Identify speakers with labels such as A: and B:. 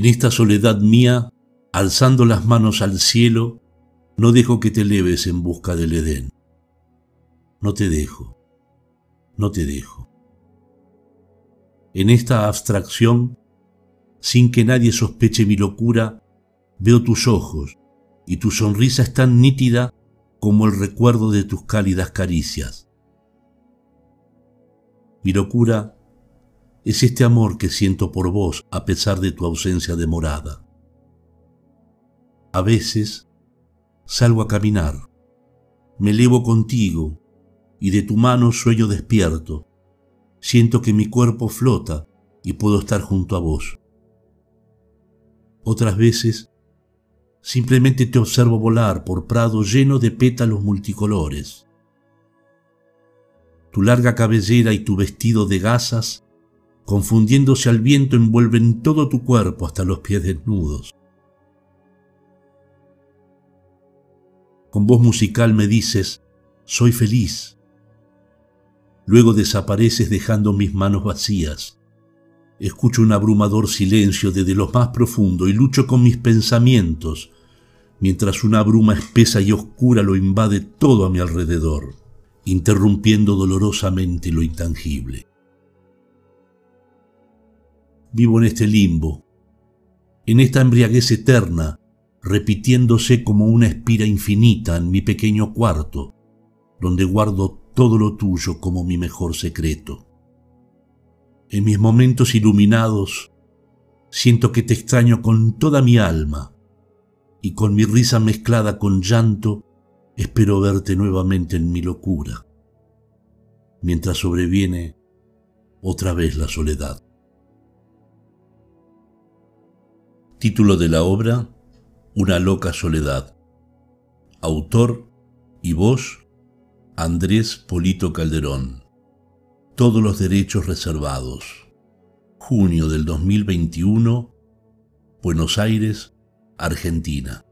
A: En esta soledad mía, alzando las manos al cielo, no dejo que te eleves en busca del Edén. No te dejo, no te dejo. En esta abstracción, sin que nadie sospeche mi locura, veo tus ojos y tu sonrisa es tan nítida como el recuerdo de tus cálidas caricias. Mi locura es este amor que siento por vos a pesar de tu ausencia de morada. A veces salgo a caminar, me elevo contigo y de tu mano sueño despierto. Siento que mi cuerpo flota y puedo estar junto a vos. Otras veces simplemente te observo volar por prado lleno de pétalos multicolores. Tu larga cabellera y tu vestido de gasas confundiéndose al viento, envuelven todo tu cuerpo hasta los pies desnudos. Con voz musical me dices, soy feliz. Luego desapareces dejando mis manos vacías. Escucho un abrumador silencio desde lo más profundo y lucho con mis pensamientos, mientras una bruma espesa y oscura lo invade todo a mi alrededor, interrumpiendo dolorosamente lo intangible. Vivo en este limbo, en esta embriaguez eterna, repitiéndose como una espira infinita en mi pequeño cuarto, donde guardo todo lo tuyo como mi mejor secreto. En mis momentos iluminados, siento que te extraño con toda mi alma, y con mi risa mezclada con llanto, espero verte nuevamente en mi locura, mientras sobreviene otra vez la soledad. Título de la obra, Una loca soledad. Autor y voz, Andrés Polito Calderón. Todos los derechos reservados. Junio del 2021, Buenos Aires, Argentina.